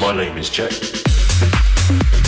nothing. is replied.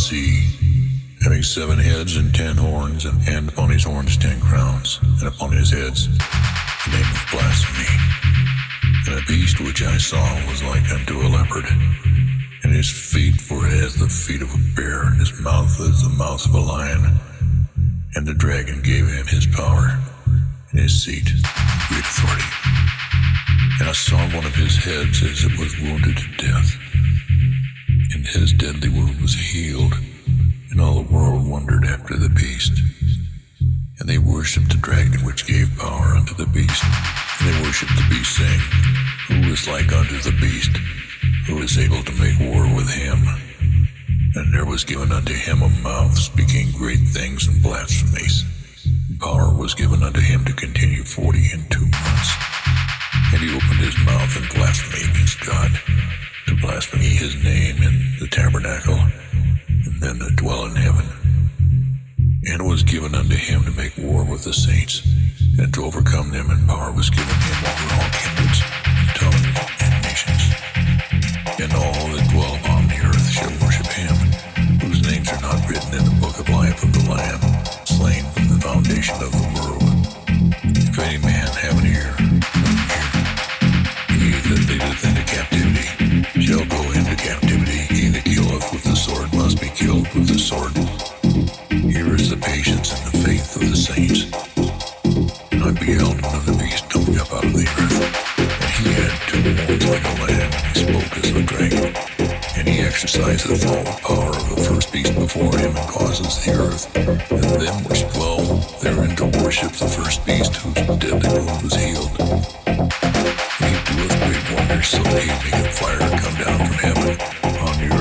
sea, having seven heads and ten horns, and, and upon his horns ten crowns, and upon his heads the name of blasphemy. And a beast which I saw was like unto a leopard, and his feet were as the feet of a bear, and his mouth as the mouth of a lion. And the dragon gave him his power, and his seat, great authority. And I saw one of his heads as it was wounded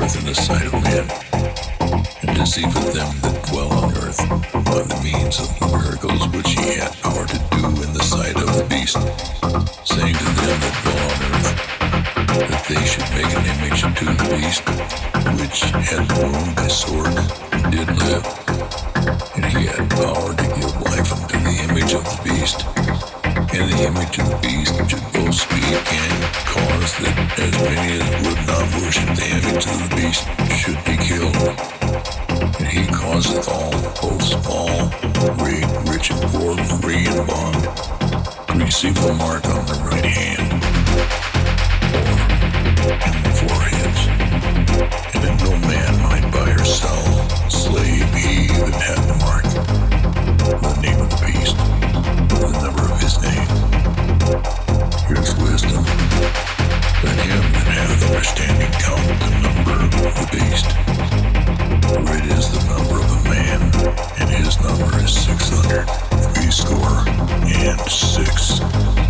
earth in the sight of men, and deceiveth them that dwell on earth by the means of the miracles which he had power to do in the sight of the beast, saying to them that dwell on earth that they should make an image to the beast which had been by sword and did live. And he had power to give life unto the image of the beast. And the image of the beast should both speak and cause that as many as would not worship the image of the beast should be killed. And he causeth all, both small, great, rich and poor, free and bond, to receive a mark on the right hand or in the foreheads by count the number of the beast. For it is the number of the man, and his number is 600, the score, and six.